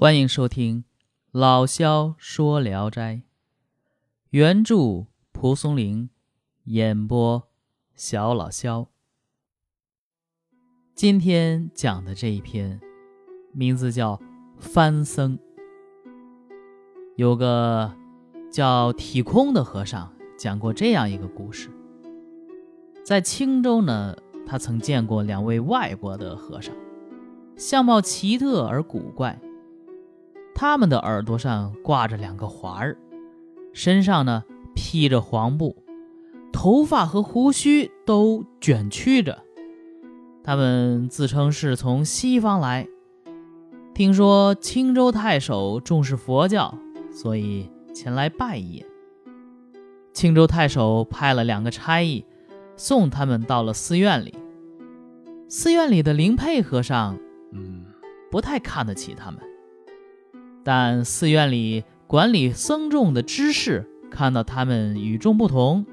欢迎收听老萧说聊斋，原著蒲松龄，演播小老萧。今天讲的这一篇，名字叫《番僧》。有个叫体空的和尚讲过这样一个故事：在青州呢，他曾见过两位外国的和尚，相貌奇特而古怪。他们的耳朵上挂着两个环儿，身上呢披着黄布，头发和胡须都卷曲着。他们自称是从西方来，听说青州太守重视佛教，所以前来拜谒。青州太守派了两个差役送他们到了寺院里。寺院里的灵佩和尚，嗯，不太看得起他们。但寺院里管理僧众的知识看到他们与众不同，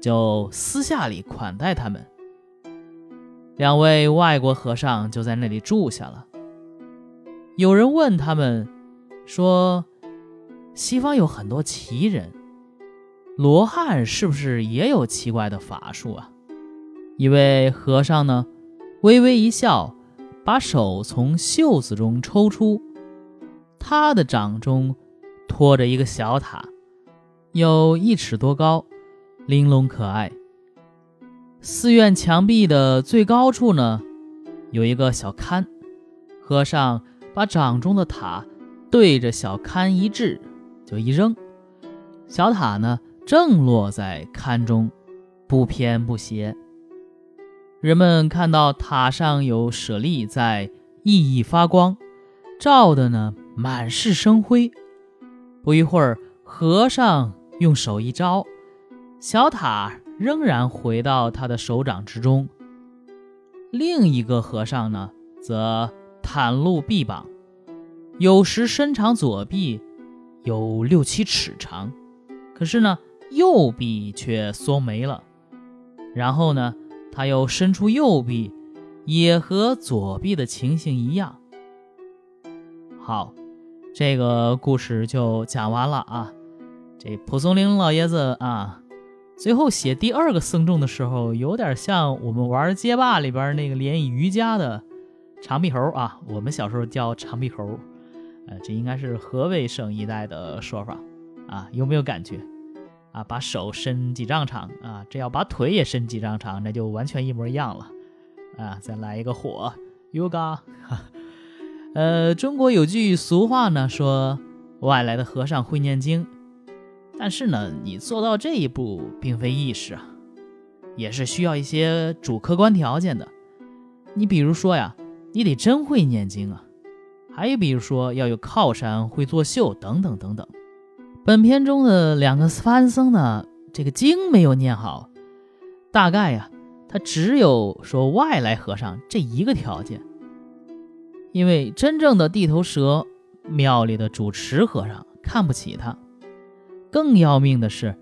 就私下里款待他们。两位外国和尚就在那里住下了。有人问他们说：“西方有很多奇人，罗汉是不是也有奇怪的法术啊？”一位和尚呢，微微一笑，把手从袖子中抽出。他的掌中托着一个小塔，有一尺多高，玲珑可爱。寺院墙壁的最高处呢，有一个小龛。和尚把掌中的塔对着小龛一掷，就一扔，小塔呢正落在龛中，不偏不斜。人们看到塔上有舍利在熠熠发光，照的呢。满是生辉。不一会儿，和尚用手一招，小塔仍然回到他的手掌之中。另一个和尚呢，则袒露臂膀，有时伸长左臂，有六七尺长，可是呢，右臂却缩没了。然后呢，他又伸出右臂，也和左臂的情形一样。好。这个故事就讲完了啊！这蒲松龄老爷子啊，最后写第二个僧众的时候，有点像我们玩街霸里边那个练瑜伽的长臂猴啊。我们小时候叫长臂猴，呃，这应该是河北省一带的说法啊。有没有感觉啊？把手伸几丈长啊？这要把腿也伸几丈长，那就完全一模一样了啊！再来一个火，yoga。呃，中国有句俗话呢，说外来的和尚会念经，但是呢，你做到这一步并非易事啊，也是需要一些主客观条件的。你比如说呀，你得真会念经啊，还有比如说要有靠山、会作秀等等等等。本片中的两个番僧呢，这个经没有念好，大概呀，他只有说外来和尚这一个条件。因为真正的地头蛇，庙里的主持和尚看不起他。更要命的是，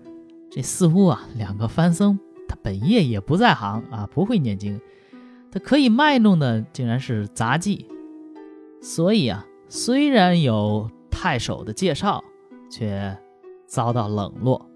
这似乎啊，两个番僧他本业也不在行啊，不会念经，他可以卖弄的竟然是杂技。所以啊，虽然有太守的介绍，却遭到冷落。